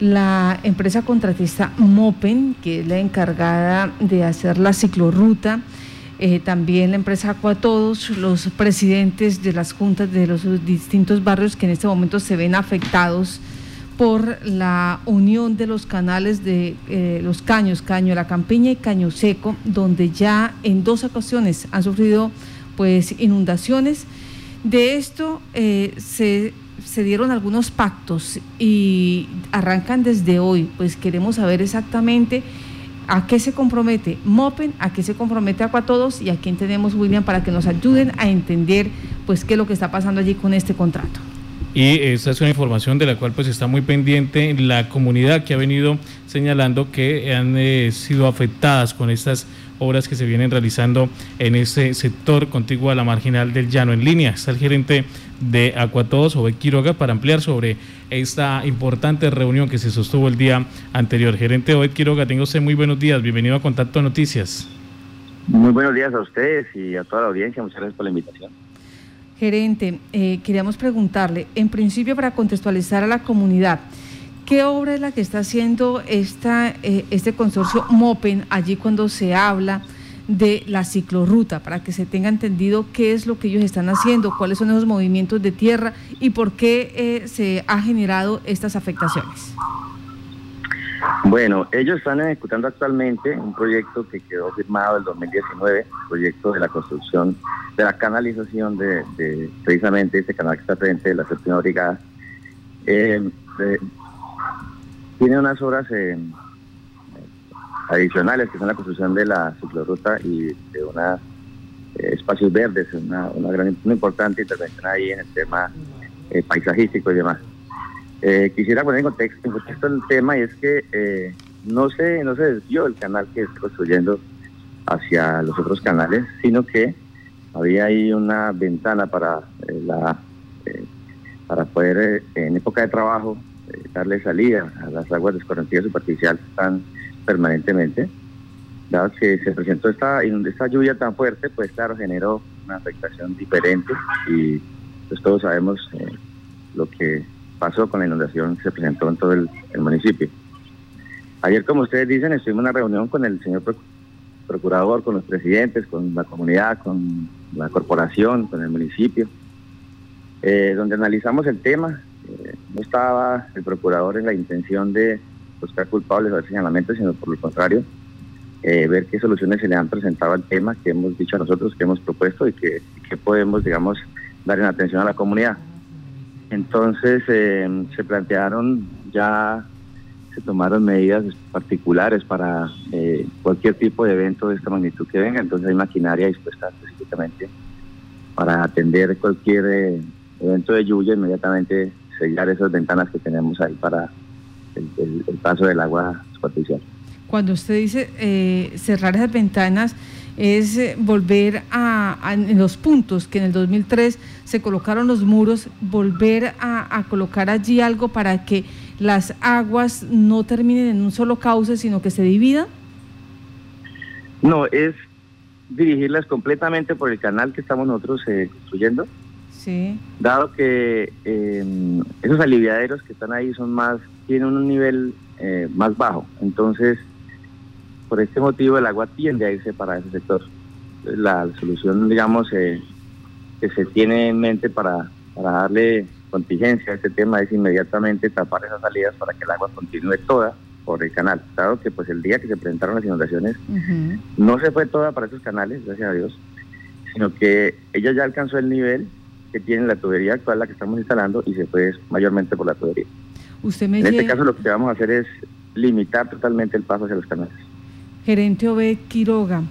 La empresa contratista Mopen, que es la encargada de hacer la ciclorruta, eh, también la empresa Todos, los presidentes de las juntas de los distintos barrios que en este momento se ven afectados por la unión de los canales de eh, los caños, Caño La Campiña y Caño Seco, donde ya en dos ocasiones han sufrido pues inundaciones. De esto eh, se se dieron algunos pactos y arrancan desde hoy, pues queremos saber exactamente a qué se compromete Mopen, a qué se compromete Todos y a quién tenemos William para que nos ayuden a entender pues qué es lo que está pasando allí con este contrato. Y esta es una información de la cual pues está muy pendiente la comunidad que ha venido señalando que han eh, sido afectadas con estas obras que se vienen realizando en ese sector contiguo a la marginal del llano. En línea está el gerente de Acuatodos, Ove Quiroga, para ampliar sobre esta importante reunión que se sostuvo el día anterior. Gerente Ove Quiroga, tengo usted muy buenos días, bienvenido a Contacto Noticias. Muy buenos días a ustedes y a toda la audiencia, muchas gracias por la invitación. Gerente, eh, queríamos preguntarle, en principio para contextualizar a la comunidad, ¿Qué obra es la que está haciendo eh, este consorcio MOPEN allí cuando se habla de la ciclorruta, para que se tenga entendido qué es lo que ellos están haciendo, cuáles son esos movimientos de tierra y por qué eh, se ha generado estas afectaciones? Bueno, ellos están ejecutando actualmente un proyecto que quedó firmado el 2019, proyecto de la construcción de la canalización de, precisamente este canal que está frente de la séptima brigada. Eh, tiene unas obras eh, adicionales que son la construcción de la ciclorruta y de unos eh, espacios verdes, una, una gran una importante intervención ahí en el tema eh, paisajístico y demás. quisiera poner en contexto, en contexto el tema y es que no se no se desvió el canal que está construyendo hacia los otros canales, sino que había ahí una ventana para la para poder en época de trabajo darle salida a las aguas de escorrentía superficial que están permanentemente. Dado que se presentó esta, esta lluvia tan fuerte, pues claro, generó una afectación diferente y pues todos sabemos eh, lo que pasó con la inundación que se presentó en todo el, municipio. Ayer, como ustedes dicen, estuvimos en una reunión con el señor procurador, con los presidentes, con la comunidad, con la corporación, con el municipio, eh, donde analizamos el tema, estaba el procurador en la intención de buscar culpables o señalamientos, sino por lo contrario, eh, ver qué soluciones se le han presentado al tema que hemos dicho a nosotros, que hemos propuesto y que, podemos, digamos, dar en atención a la comunidad. Entonces eh, se plantearon ya, se tomaron medidas particulares para eh, cualquier tipo de evento de esta magnitud que venga, entonces hay maquinaria dispuesta específicamente para atender cualquier evento de lluvia inmediatamente sellar esas ventanas que tenemos ahí para el, paso del agua superficial. Cuando usted dice eh, cerrar esas ventanas, es eh, volver a, en los puntos que en el 2003 se colocaron los muros, volver a, colocar allí algo para que las aguas no terminen en un solo cauce, sino que se dividan? No, es dirigirlas completamente por el canal que estamos nosotros eh, construyendo Dado que em, esos aliviaderos que están ahí son más, tienen un nivel eh, más bajo. Entonces, por este motivo el agua tiende a irse para ese sector. La solución, digamos, eh, que se tiene en mente para, para darle contingencia a este tema es inmediatamente tapar esas salidas para que el agua continúe toda por el canal. Dado que pues el día que se presentaron las inundaciones no se fue toda para esos canales, gracias a Dios, sino que ella ya alcanzó el nivel que tiene la tubería actual, la que estamos instalando, y se puede mayormente por la tubería. Usted en este caso lo que vamos a hacer es limitar totalmente el paso hacia los canales. Gerente Obed Quiroga,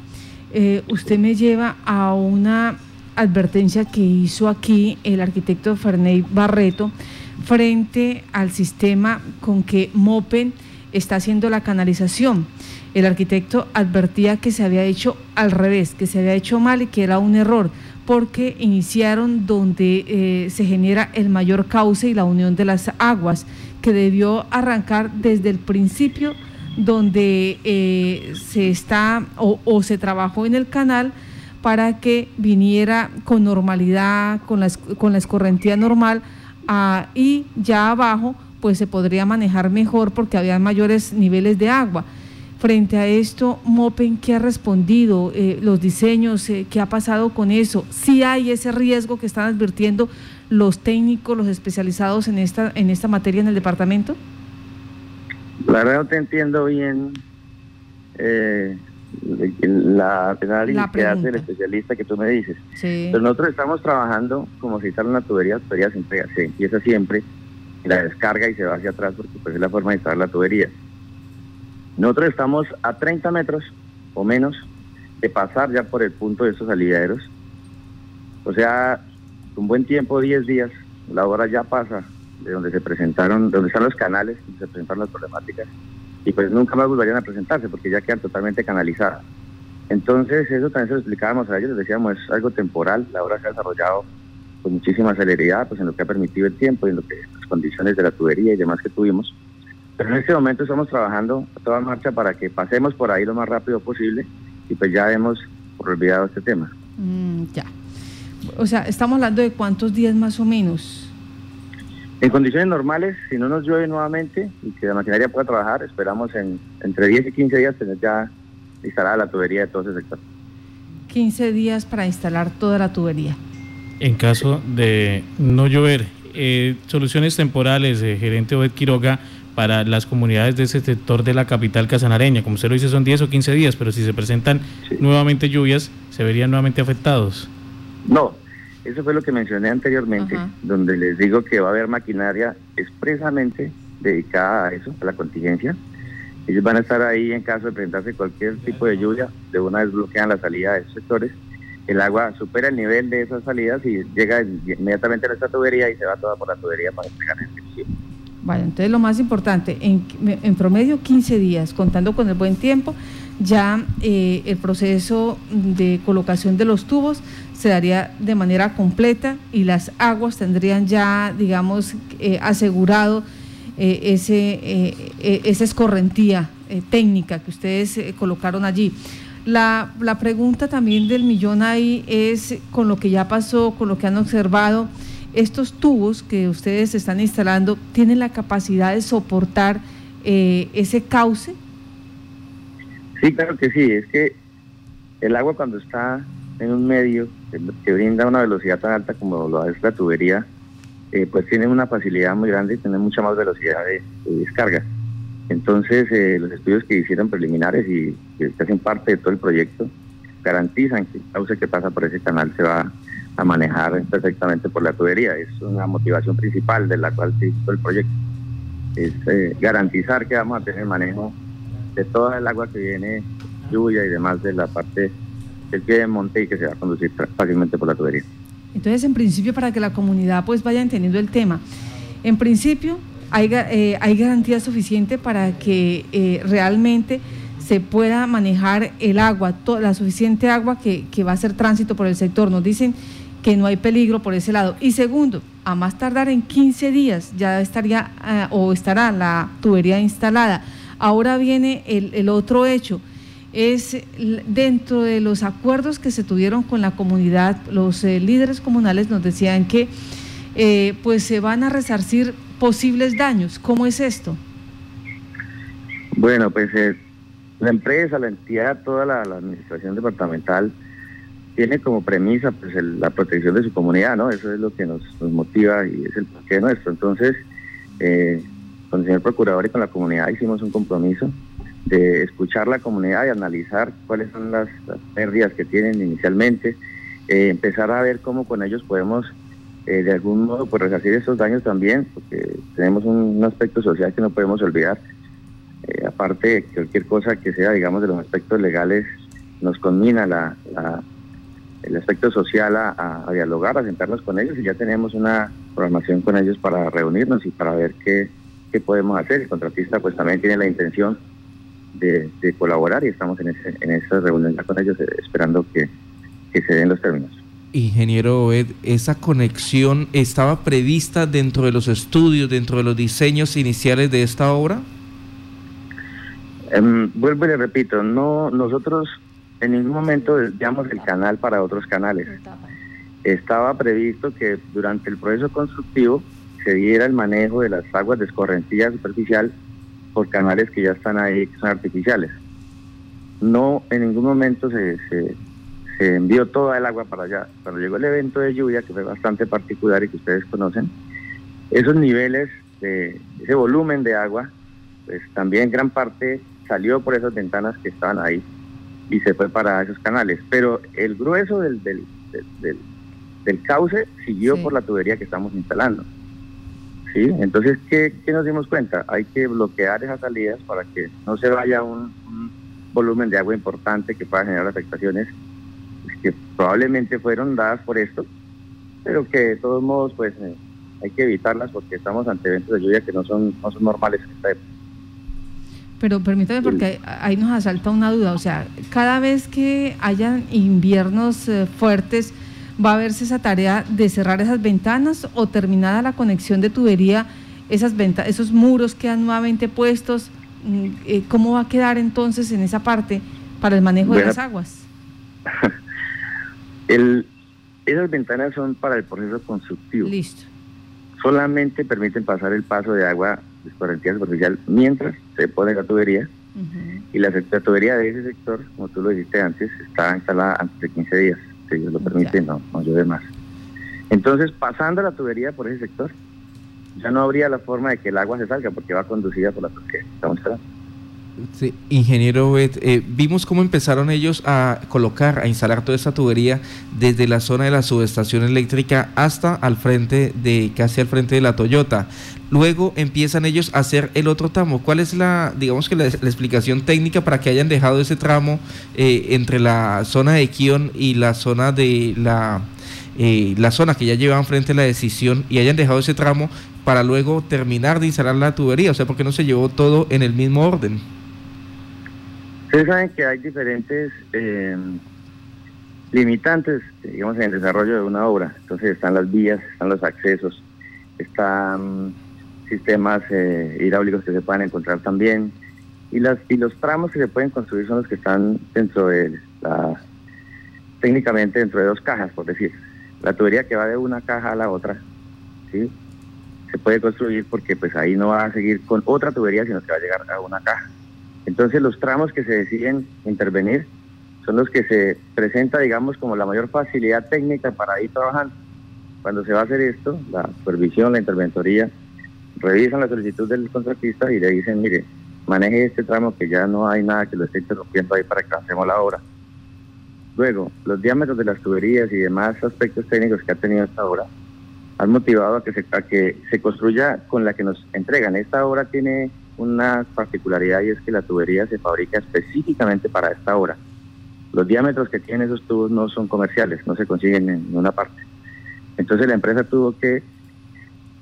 eh, usted me lleva a una advertencia que hizo aquí el arquitecto Ferney Barreto frente al sistema con que Mopen está haciendo la canalización. El arquitecto advertía que se había hecho al revés, que se había hecho mal y que era un error porque iniciaron donde eh, se genera el mayor cauce y la unión de las aguas, que debió arrancar desde el principio donde eh, se está o, se trabajó en el canal para que viniera con normalidad, con la, con la escorrentía normal, y ya abajo pues se podría manejar mejor porque había mayores niveles de agua. Frente a esto, Mopen, ¿qué ha respondido? Eh, ¿Los diseños? Eh, ¿Qué ha pasado con eso? ¿Sí hay ese riesgo que están advirtiendo los técnicos, los especializados en esta, en esta materia en el departamento? La verdad no te entiendo bien eh, la análisis que hace el especialista que tú me dices. Pero nosotros estamos trabajando como si instala una tubería, la tubería se, empieza siempre, la descarga y se va hacia atrás porque pues es la forma de instalar la tubería. Nosotros estamos a 30 metros o menos de pasar ya por el punto de esos aliviaderos. O sea, un buen tiempo, 10 días, la hora ya pasa de donde se presentaron, donde están los canales, donde se presentaron las problemáticas, y pues nunca más volverían a presentarse porque ya quedan totalmente canalizadas. Entonces, eso también se lo explicábamos a ellos, les decíamos, es algo temporal, la obra se ha desarrollado con muchísima celeridad, pues en lo que ha permitido el tiempo y en lo que las condiciones de la tubería y demás que tuvimos. Pero en este momento estamos trabajando a toda marcha para que pasemos por ahí lo más rápido posible y pues ya hemos olvidado este tema. Mm, ya. O sea, estamos hablando de cuántos días más o menos. En condiciones normales, si no nos llueve nuevamente y que la maquinaria pueda trabajar, esperamos en entre 10 y 15 días tener ya instalada la tubería de todo ese sector. 15 días para instalar toda la tubería. En caso de no llover, eh, soluciones temporales, eh, gerente Obed Quiroga, para las comunidades de ese sector de la capital casanareña. Como usted lo dice, son 10 o 15 días, pero si se presentan nuevamente lluvias, ¿se verían nuevamente afectados? No, eso fue lo que mencioné anteriormente, donde les digo que va a haber maquinaria expresamente dedicada a eso, a la contingencia. Ellos van a estar ahí en caso de presentarse cualquier tipo de lluvia, de una vez bloquean la salida de esos sectores. El agua supera el nivel de esas salidas y llega inmediatamente a nuestra tubería y se va toda por la tubería para entregar el servicio. Bueno, entonces lo más importante, en, promedio 15 días, contando con el buen tiempo, ya eh, el proceso de colocación de los tubos se daría de manera completa y las aguas tendrían ya, digamos, eh, asegurado eh, ese, esa escorrentía técnica que ustedes colocaron allí. La pregunta también del millón ahí es, con lo que ya pasó, con lo que han observado, estos tubos que ustedes están instalando tienen la capacidad de soportar eh, ese cauce? Sí, claro que sí. Es que el agua cuando está en un medio que, brinda una velocidad tan alta como lo es la tubería, eh, pues tiene una facilidad muy grande y tiene mucha más velocidad de, descarga. Entonces, eh, los estudios que hicieron preliminares y que hacen parte de todo el proyecto garantizan que el cauce que pasa por ese canal se va a manejar perfectamente por la tubería. Es una motivación principal de la cual se hizo el proyecto. Es eh, garantizar que vamos a tener manejo de toda el agua que viene, lluvia y demás de la parte del pie de monte y que se va a conducir fácilmente por la tubería. Entonces, en principio, para que la comunidad pues vaya entendiendo el tema, en principio hay, eh, hay garantía suficiente para que eh, realmente se pueda manejar el agua, la suficiente agua que, que va a hacer tránsito por el sector. Nos dicen que no hay peligro por ese lado. Y segundo, a más tardar en 15 días ya estaría eh, o estará la tubería instalada. Ahora viene el, otro hecho, es dentro de los acuerdos que se tuvieron con la comunidad, los eh, líderes comunales nos decían que eh, pues se van a resarcir posibles daños. ¿Cómo es esto? Bueno, pues la empresa, la entidad, toda la administración departamental, tiene como premisa pues la protección de su comunidad, ¿no? Eso es lo que nos, motiva y es el porqué nuestro. Entonces, eh, con el señor procurador y con la comunidad hicimos un compromiso de escuchar la comunidad y analizar cuáles son las, pérdidas que tienen inicialmente, eh, empezar a ver cómo con ellos podemos eh, de algún modo pues resarcir esos daños también, porque tenemos un, aspecto social que no podemos olvidar. aparte de cualquier cosa que sea, digamos, de los aspectos legales, nos conmina la el aspecto social a, dialogar, a sentarnos con ellos y ya tenemos una programación con ellos para reunirnos y para ver qué, podemos hacer. El contratista pues también tiene la intención de, colaborar y estamos en, ese, en esa reunión ya con ellos esperando que, se den los términos. Ingeniero Ed, ¿esa conexión estaba prevista dentro de los estudios, dentro de los diseños iniciales de esta obra? Em, vuelvo y le repito, no nosotros en ningún momento desviamos el canal para otros canales. Estaba previsto que durante el proceso constructivo se diera el manejo de las aguas de escorrentía superficial por canales que ya están ahí, que son artificiales. No, en ningún momento se, se, envió toda el agua para allá. Cuando llegó el evento de lluvia, que fue bastante particular y que ustedes conocen, esos niveles de ese volumen de agua, pues también gran parte salió por esas ventanas que estaban ahí y se fue para esos canales. Pero el grueso del, del, del, del cauce siguió por la tubería que estamos instalando. ¿Sí? Entonces, ¿qué, ¿qué, nos dimos cuenta? Hay que bloquear esas salidas para que no se vaya un, un volumen de agua importante que pueda generar afectaciones que probablemente fueron dadas por esto, pero que de todos modos pues eh, hay que evitarlas porque estamos ante eventos de lluvia que no son, no son normales en esta época. Pero permítame porque ahí nos asalta una duda, o sea, cada vez que hayan inviernos eh, fuertes, ¿va a verse esa tarea de cerrar esas ventanas o terminada la conexión de tubería, esas esos muros quedan nuevamente puestos? Mm, eh, ¿Cómo va a quedar entonces en esa parte para el manejo bueno, de las aguas? el, esas ventanas son para el proceso constructivo. Listo. Solamente permiten pasar el paso de agua escorrentía superficial mientras se pone la tubería. Uh -huh. Y la, la, tubería de ese sector, como tú lo dijiste antes, está instalada antes de 15 días. Si Dios lo permite, no, no llueve más. Entonces, pasando la tubería por ese sector, ya no habría la forma de que el agua se salga porque va conducida por la tubería. Estamos instalando. Sí, ingeniero Bet, eh, vimos cómo empezaron ellos a colocar, a instalar toda esa tubería desde la zona de la subestación eléctrica hasta al frente de, casi al frente de la Toyota. Luego empiezan ellos a hacer el otro tramo. ¿Cuál es la, digamos que la, la explicación técnica para que hayan dejado ese tramo eh, entre la zona de Kion y la zona de la, eh, la zona que ya llevaban frente a la decisión y hayan dejado ese tramo para luego terminar de instalar la tubería? O sea, ¿por qué no se llevó todo en el mismo orden? Ustedes saben que hay diferentes eh, limitantes, digamos, en el desarrollo de una obra. Entonces están las vías, están los accesos, están sistemas eh, hidráulicos que se pueden encontrar también. Y, las, y los tramos que se pueden construir son los que están dentro de la, técnicamente dentro de dos cajas, por decir. La tubería que va de una caja a la otra, ¿sí? Se puede construir porque pues ahí no va a seguir con otra tubería, sino que va a llegar a una caja. Entonces los tramos que se deciden intervenir son los que se presenta, digamos, como la mayor facilidad técnica para ir trabajando. Cuando se va a hacer esto, la supervisión, la interventoría, revisan la solicitud del contratista y le dicen, mire, maneje este tramo que ya no hay nada que lo esté interrumpiendo ahí para que hacemos la obra. Luego, los diámetros de las tuberías y demás aspectos técnicos que ha tenido esta obra han motivado a que se, a que se construya con la que nos entregan. Esta obra tiene una particularidad y es que la tubería se fabrica específicamente para esta obra. Los diámetros que tienen esos tubos no son comerciales, no se consiguen en ninguna parte. Entonces la empresa tuvo que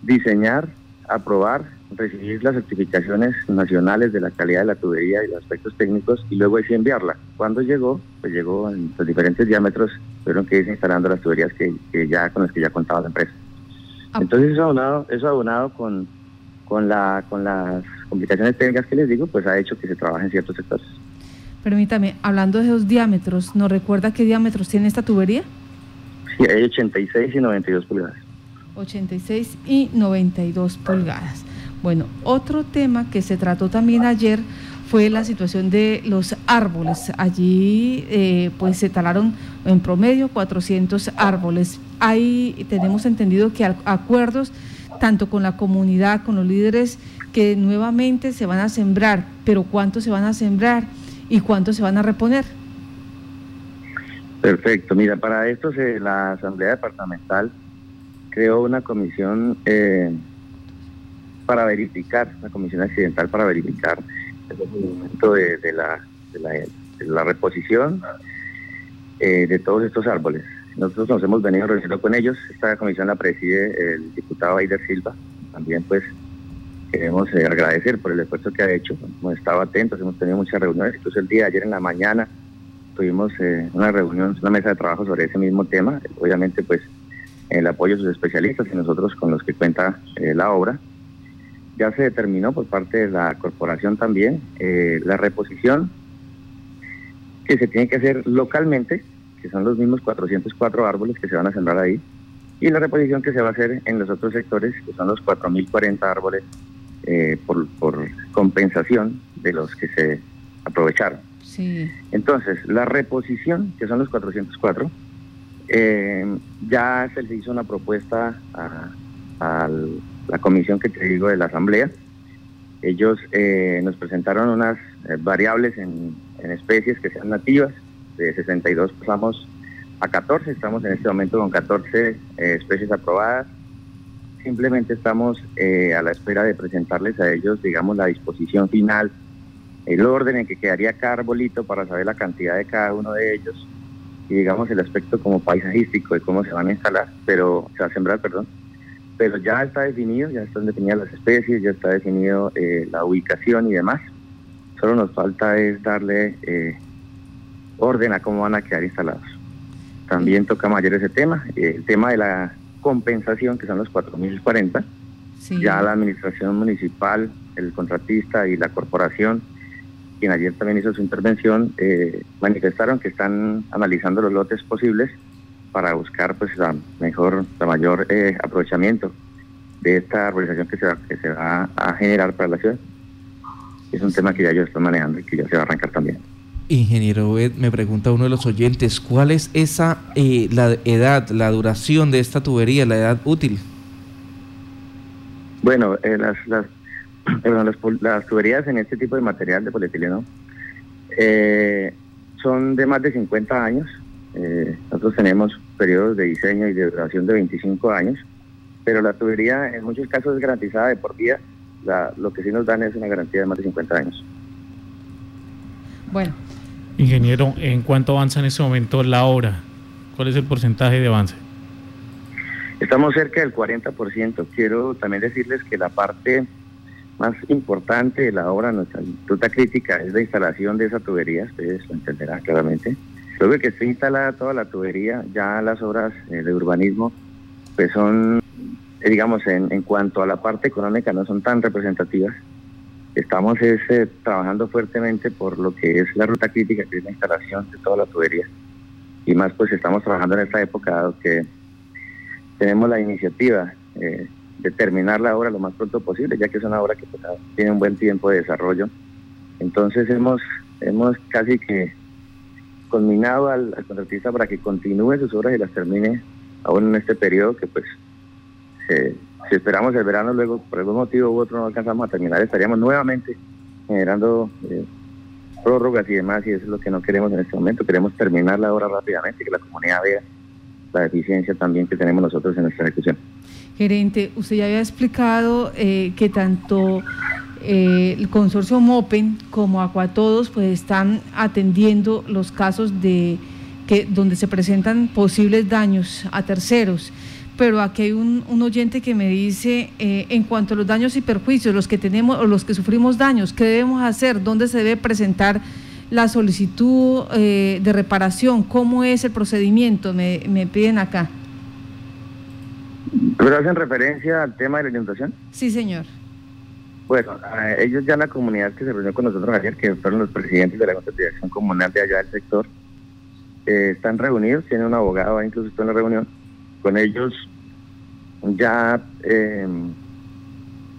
diseñar, aprobar, recibir las certificaciones nacionales de la calidad de la tubería y los aspectos técnicos y luego así enviarla. Cuando llegó, pues llegó en los diferentes diámetros, tuvieron que ir instalando las tuberías que, que ya con las que ya contaba la empresa. Entonces eso abonado, eso abonado con, con, la, con las complicaciones técnicas que les digo, pues ha hecho que se trabaje en ciertos sectores. Permítame, hablando de esos diámetros, ¿nos recuerda qué diámetros tiene esta tubería? Sí, hay 86 y 92 pulgadas. 86 y 92 pulgadas. Bueno, otro tema que se trató también ayer fue la situación de los árboles. Allí eh, pues se talaron en promedio 400 árboles. Ahí tenemos entendido que acuerdos tanto con la comunidad, con los líderes, que nuevamente se van a sembrar, pero ¿cuántos se van a sembrar y cuántos se van a reponer? Perfecto, mira, para esto se, la Asamblea Departamental creó una comisión eh, para verificar, una comisión accidental para verificar el momento de, la reposición eh, de todos estos árboles. Nosotros nos hemos venido reuniendo con ellos, esta comisión la preside el diputado Aider Silva, también pues queremos eh, agradecer por el esfuerzo que ha hecho, hemos estado atentos, hemos tenido muchas reuniones, incluso el día de ayer en la mañana tuvimos eh, una reunión, una mesa de trabajo sobre ese mismo tema, obviamente pues el apoyo de sus especialistas y nosotros con los que cuenta eh, la obra. Ya se determinó por parte de la corporación también la reposición que se tiene que hacer localmente, que son los mismos 404 árboles que se van a sembrar ahí, y la reposición que se va a hacer en los otros sectores, que son los 4.040 árboles eh, por, por compensación de los que se aprovecharon. Sí. Entonces, la reposición, que son los 404, eh, ya se le hizo una propuesta a, a la comisión que te digo de la Asamblea. Ellos eh, nos presentaron unas variables en, en, especies que sean nativas. De 62 pasamos a 14, estamos en este momento con 14 eh, especies aprobadas. Simplemente estamos a la espera de presentarles a ellos, digamos, la disposición final, el orden en que quedaría cada arbolito para saber la cantidad de cada uno de ellos y digamos el aspecto como paisajístico de cómo se van a instalar, pero se va a sembrar, perdón, pero ya está definido, ya están definidas las especies, ya está definido eh, la ubicación y demás. Solo nos falta es darle eh, orden a cómo van a quedar instalados. También toca mayor ese tema, el tema de la compensación, que son los 4.040. Sí. Ya la administración municipal, el contratista y la corporación quien ayer también hizo su intervención, eh, manifestaron que están analizando los lotes posibles para buscar pues la mejor, la mayor eh, aprovechamiento de esta arborización que se, va, que se va a generar para la ciudad. Es un tema que ya yo estoy manejando y que ya se va a arrancar también. Ingeniero Ed, me pregunta uno de los oyentes, ¿cuál es esa eh, la edad, la duración de esta tubería, la edad útil? Bueno, eh, las, las las, las, tuberías en este tipo de material de polietileno eh, son de más de 50 años. Eh, nosotros tenemos periodos de diseño y de duración de 25 años, pero la tubería en muchos casos es garantizada de por vida. La, lo que sí nos dan es una garantía de más de 50 años. Bueno. Ingeniero, ¿en cuánto avanza en este momento la obra? ¿Cuál es el porcentaje de avance? Estamos cerca del 40%. Quiero también decirles que la parte más importante de la obra, nuestra ruta crítica, es la instalación de esa tubería, ustedes lo entenderán claramente. Luego de que esté instalada toda la tubería, ya las obras eh, de urbanismo, pues son, eh, digamos, en, en, cuanto a la parte económica, no son tan representativas. Estamos es, eh, trabajando fuertemente por lo que es la ruta crítica, que es la instalación de toda la tubería. Y más, pues estamos trabajando en esta época, que tenemos la iniciativa eh, de terminar la obra lo más pronto posible, ya que es una obra que pues, tiene un buen tiempo de desarrollo. Entonces hemos, hemos casi que culminado al, contratista para que continúe sus obras y las termine aún en este periodo que pues si esperamos el verano luego por algún motivo u otro no alcanzamos a terminar, estaríamos nuevamente generando eh, prórrogas y demás y eso es lo que no queremos en este momento, queremos terminar la obra rápidamente, que la comunidad vea la deficiencia también que tenemos nosotros en nuestra ejecución. Gerente, usted ya había explicado eh, que tanto eh, el consorcio MOPEN como Acuatodos pues están atendiendo los casos de que donde se presentan posibles daños a terceros. Pero aquí hay un, oyente que me dice, eh, en cuanto a los daños y perjuicios, los que tenemos o los que sufrimos daños, ¿qué debemos hacer? ¿Dónde se debe presentar la solicitud de reparación? ¿Cómo es el procedimiento? Me, me piden acá. ¿Pero hacen referencia al tema de la inundación? Sí, señor. Bueno, ellos ya la comunidad que se reunió con nosotros ayer, que fueron los presidentes de la Junta de Acción Comunal de allá del sector, eh, están reunidos, tiene un abogado, incluso está en la reunión. Con ellos ya eh,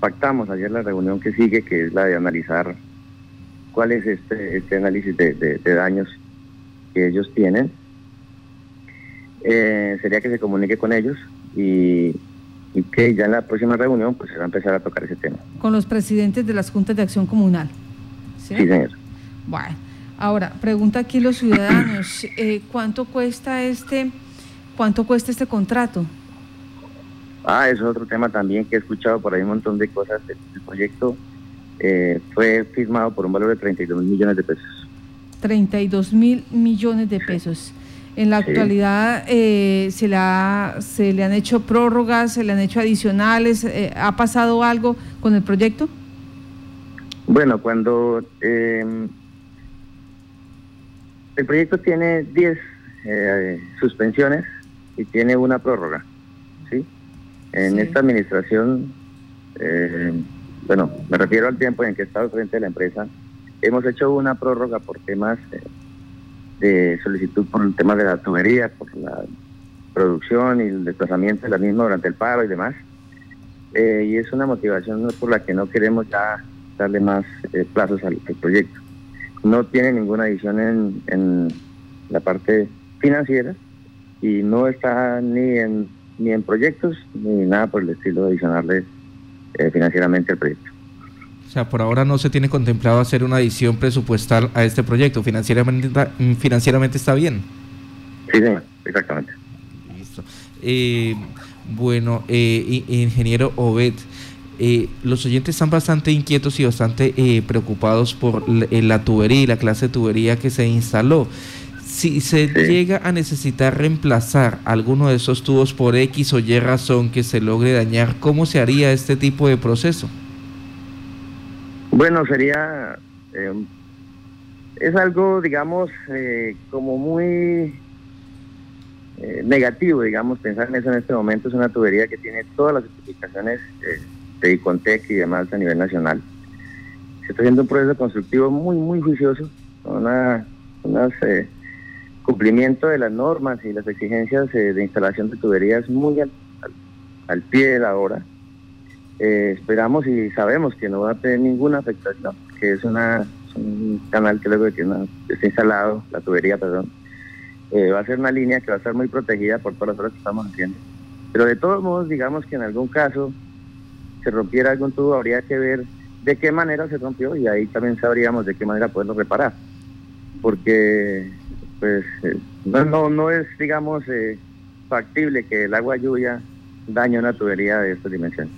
pactamos ayer la reunión que sigue, que es la de analizar cuál es este, este análisis de, daños que ellos tienen. Eh, sería que se comunique con ellos y, que ya en la próxima reunión pues se va a empezar a tocar ese tema. Con los presidentes de las juntas de acción comunal. Sí, señor. Bueno, ahora, pregunta aquí los ciudadanos, eh, ¿cuánto cuesta este, cuánto cuesta este contrato? Ah, eso es otro tema también que he escuchado por ahí un montón de cosas. El proyecto eh, fue firmado por un valor de 32 mil millones de pesos. 32 mil millones de pesos. En la actualidad eh, se, la, se le han hecho prórrogas, se le han hecho adicionales. Eh, ¿Ha pasado algo con el proyecto? Bueno, cuando em, el proyecto tiene 10 eh, suspensiones y tiene una prórroga, ¿sí? En esta administración, bueno, me refiero al tiempo en que he estado frente a la empresa, hemos hecho una prórroga por temas de solicitud por el tema de la tubería, por la producción y el desplazamiento de la misma durante el paro y demás. Eh, y es una motivación por la que no queremos ya darle más eh, plazos al, proyecto. No tiene ninguna adición en, en, la parte financiera y no está ni en, ni en proyectos ni nada por el estilo de adicionarle eh, financieramente al proyecto. O sea, por ahora no se tiene contemplado hacer una adición presupuestal a este proyecto. ¿Financieramente, financieramente está bien? Sí, señor, exactamente. Listo. Eh, bueno, eh, ingeniero Obed, eh, los oyentes están bastante inquietos y bastante eh, preocupados por la, tubería y la clase de tubería que se instaló. Si se llega a necesitar reemplazar alguno de esos tubos por X o Y razón que se logre dañar, ¿cómo se haría este tipo de proceso? Bueno, sería... es algo, digamos, como muy eh, negativo, digamos, pensar en eso en este momento. Es una tubería que tiene todas las certificaciones eh, de ICONTEC y demás a nivel nacional. Se está haciendo un proceso constructivo muy, muy juicioso, con una, eh, cumplimiento de las normas y las exigencias de instalación de tuberías muy al, pie de la hora. esperamos y sabemos que no va a tener ninguna afectación, que es una un canal que luego que está instalado, la tubería, perdón, eh, va a ser una línea que va a estar muy protegida por todas las horas que estamos haciendo. Pero de todos modos, digamos que en algún caso se rompiera algún tubo, habría que ver de qué manera se rompió y ahí también sabríamos de qué manera poderlo reparar. Porque pues eh, no, no, es, digamos, eh, factible que el agua lluvia dañe una tubería de esta dimensión.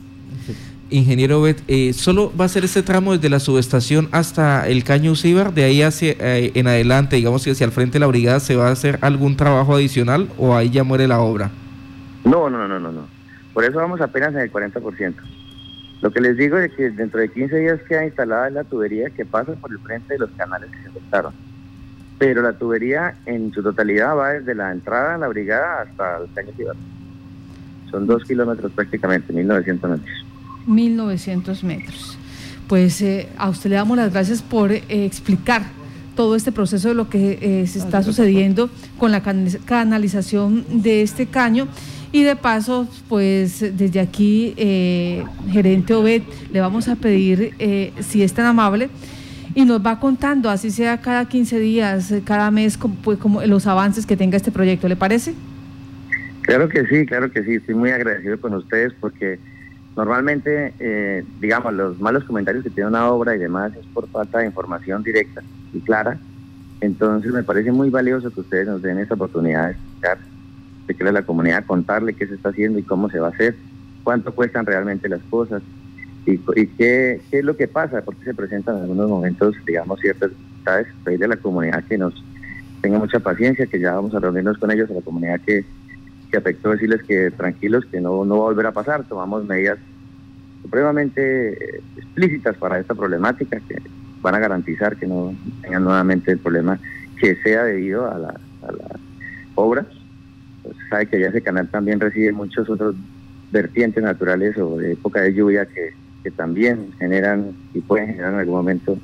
Ingeniero Bet, eh, ¿solo va a ser ese tramo desde la subestación hasta el Caño Ucíbar? ¿De ahí hacia, eh, en adelante, digamos que hacia el frente de la brigada, se va a hacer algún trabajo adicional o ahí ya muere la obra? No, no, no, no, no. Por eso vamos apenas en el 40%. Lo que les digo es que dentro de 15 días queda instalada la tubería que pasa por el frente de los canales que se afectaron. Pero la tubería en su totalidad va desde la entrada a la brigada hasta el Caño Ucíbar. Son dos kilómetros prácticamente, 1900 metros. 1.900 metros. Pues eh, a usted le damos las gracias por eh, explicar todo este proceso de lo que eh, se está sucediendo con la canalización de este caño. Y de paso, pues desde aquí, gerente Obed, le vamos a pedir, si es tan amable, y nos va contando, así sea cada 15 días, cada mes, como, pues, como los avances que tenga este proyecto, ¿le parece? Claro que sí, claro que sí, estoy muy agradecido con ustedes porque Normalmente, eh, digamos, los malos comentarios que tiene una obra y demás es por falta de información directa y clara. Entonces me parece muy valioso que ustedes nos den esa oportunidad de explicar, de que la comunidad contarle qué se está haciendo y cómo se va a hacer, cuánto cuestan realmente las cosas y, qué, qué, es lo que pasa, porque se presentan en algunos momentos, digamos, ciertas dificultades. Pedirle a la comunidad que nos tenga mucha paciencia, que ya vamos a reunirnos con ellos, a la comunidad que que afectó decirles que tranquilos, que no, no va a volver a pasar, tomamos medidas supremamente eh, explícitas para esta problemática que van a garantizar que no tengan nuevamente el problema que sea debido a la, a la obra. Pues sabe que ya ese canal también recibe muchos otros vertientes naturales o de época de lluvia que, también generan y pueden generar en algún momento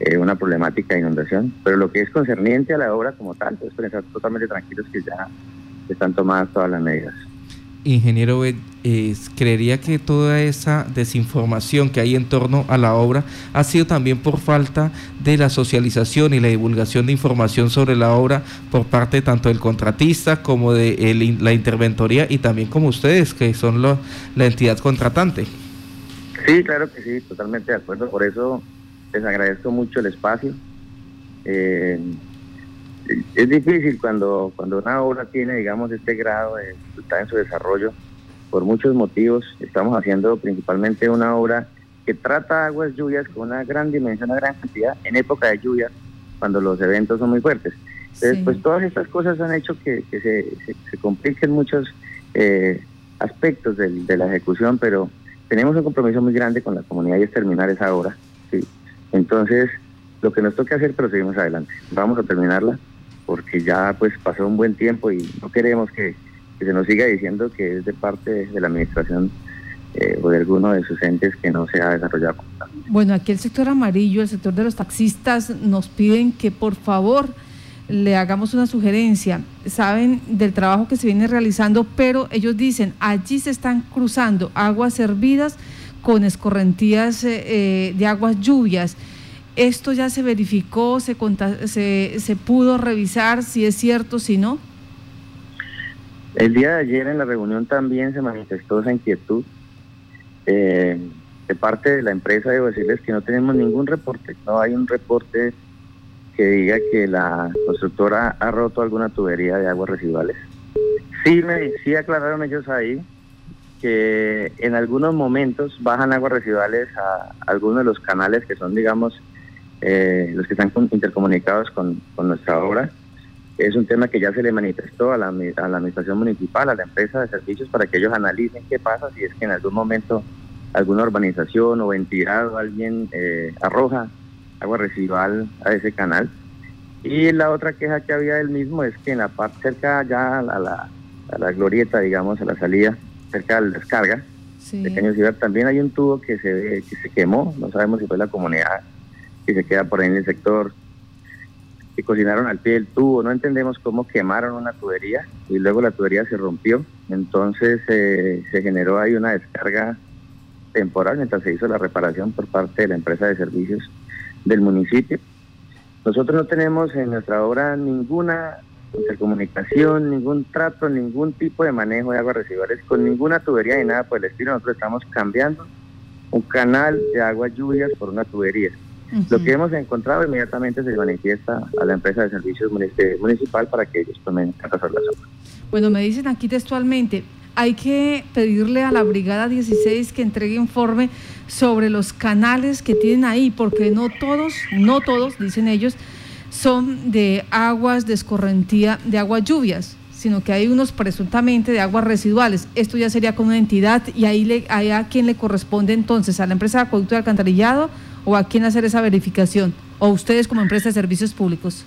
eh, una problemática de inundación. Pero lo que es concerniente a la obra como tal, pues estar totalmente tranquilos que ya están tomadas todas las medidas. Ingeniero, eh, creería que toda esa desinformación que hay en torno a la obra ha sido también por falta de la socialización y la divulgación de información sobre la obra por parte tanto del contratista como de la interventoría y también como ustedes, que son la entidad contratante. Sí, claro que sí, totalmente de acuerdo. Por eso les agradezco mucho el espacio. Eh, es difícil cuando, cuando una obra tiene, digamos, este grado de dificultad en su desarrollo, por muchos motivos. Estamos haciendo principalmente una obra que trata aguas lluvias con una gran dimensión, una gran cantidad en época de lluvia, cuando los eventos son muy fuertes. Entonces, pues todas estas cosas han hecho que, se, se, compliquen muchos eh, aspectos de la ejecución, pero tenemos un compromiso muy grande con la comunidad y es terminar esa obra. ¿sí? Entonces, lo que nos toca hacer, pero seguimos adelante. Vamos a terminarla porque ya pues pasó un buen tiempo y no queremos que, se nos siga diciendo que es de parte de la administración eh, o de alguno de sus entes que no se ha desarrollado. Bueno, aquí el sector amarillo, el sector de los taxistas nos piden que por favor le hagamos una sugerencia. Saben del trabajo que se viene realizando, pero ellos dicen, allí se están cruzando aguas hervidas con escorrentías eh, eh, de aguas lluvias. ¿Esto ya se verificó, se, se, se pudo revisar si es cierto, si no? El día de ayer en la reunión también se manifestó esa inquietud. Eh, de parte de la empresa debo decirles que no tenemos ningún reporte, no hay un reporte que diga que la constructora ha roto alguna tubería de aguas residuales. Sí, me, sí aclararon ellos ahí que en algunos momentos bajan aguas residuales a algunos de los canales que son, digamos, eh, los que están intercomunicados con, nuestra obra. Es un tema que ya se le manifestó a la, a la administración municipal, a la empresa de servicios, para que ellos analicen qué pasa si es que en algún momento alguna urbanización o entidad o alguien eh, arroja agua residual a ese canal. Y la otra queja que había del mismo es que en la parte cerca ya a la, a la glorieta, digamos, a la salida, cerca de la descarga de Caño Ciudad, también hay un tubo que se, que se quemó, no sabemos si fue la comunidad que se queda por ahí en el sector, que cocinaron al pie del tubo, no entendemos cómo quemaron una tubería y luego la tubería se rompió, entonces eh, se generó ahí una descarga temporal mientras se hizo la reparación por parte de la empresa de servicios del municipio. Nosotros no tenemos en nuestra obra ninguna intercomunicación, ningún trato, ningún tipo de manejo de aguas residuales con ninguna tubería ni nada por el estilo. Nosotros estamos cambiando un canal de aguas lluvias por una tubería. Lo que hemos encontrado inmediatamente se manifiesta a la empresa de servicios municipal para que ellos tomen cartas la zona. Bueno, me dicen aquí textualmente, hay que pedirle a la Brigada 16 que entregue informe sobre los canales que tienen ahí, porque no todos, no todos, dicen ellos, son de aguas de escorrentía, de aguas lluvias, sino que hay unos presuntamente de aguas residuales. Esto ya sería con una entidad y ahí, le, a quién le corresponde entonces, a la empresa de acueducto de alcantarillado o a quién hacer esa verificación, o ustedes como empresa de servicios públicos.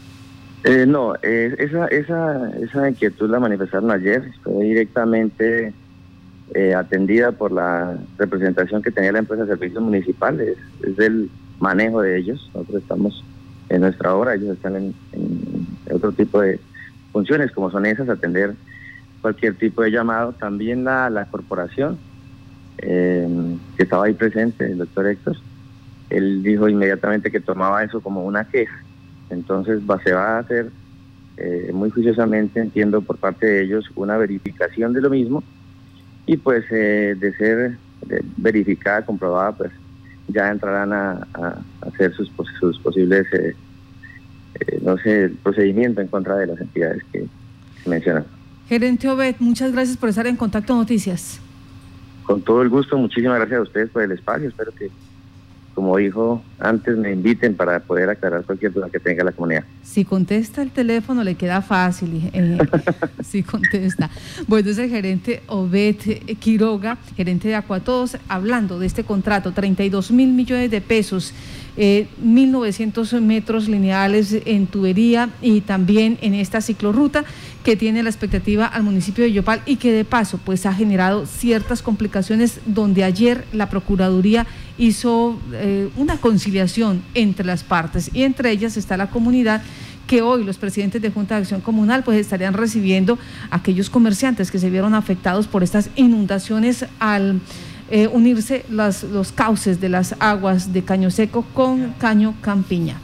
Eh, no, eh, esa, esa, esa inquietud la manifestaron ayer, fue directamente eh, atendida por la representación que tenía la empresa de servicios municipales, es del manejo de ellos, nosotros estamos en nuestra obra, ellos están en, otro tipo de funciones como son esas, atender cualquier tipo de llamado, también la, corporación que estaba ahí presente, el doctor Héctor, él dijo inmediatamente que tomaba eso como una queja. Entonces va, se va a hacer eh, muy juiciosamente, entiendo, por parte de ellos una verificación de lo mismo y pues eh, de ser verificada, comprobada, pues ya entrarán a, hacer sus, sus posibles, eh, no sé, procedimiento en contra de las entidades que se mencionan. Gerente Obed, muchas gracias por estar en Contacto Noticias. Con todo el gusto, muchísimas gracias a ustedes por el espacio, espero que como dijo antes, me inviten para poder aclarar cualquier duda que tenga la comunidad. Si contesta el teléfono, le queda fácil. Eh, si contesta. Bueno, es el gerente Obed Quiroga, gerente de Acuatodos, hablando de este contrato, 32 mil millones de pesos. Eh, 1.900 metros lineales en tubería y también en esta ciclorruta que tiene la expectativa al municipio de Yopal y que de paso pues ha generado ciertas complicaciones donde ayer la Procuraduría hizo eh, una conciliación entre las partes y entre ellas está la comunidad que hoy los presidentes de Junta de Acción Comunal pues estarían recibiendo a aquellos comerciantes que se vieron afectados por estas inundaciones al eh, unirse las, los cauces de las aguas de Caño Seco con Caño Campiña.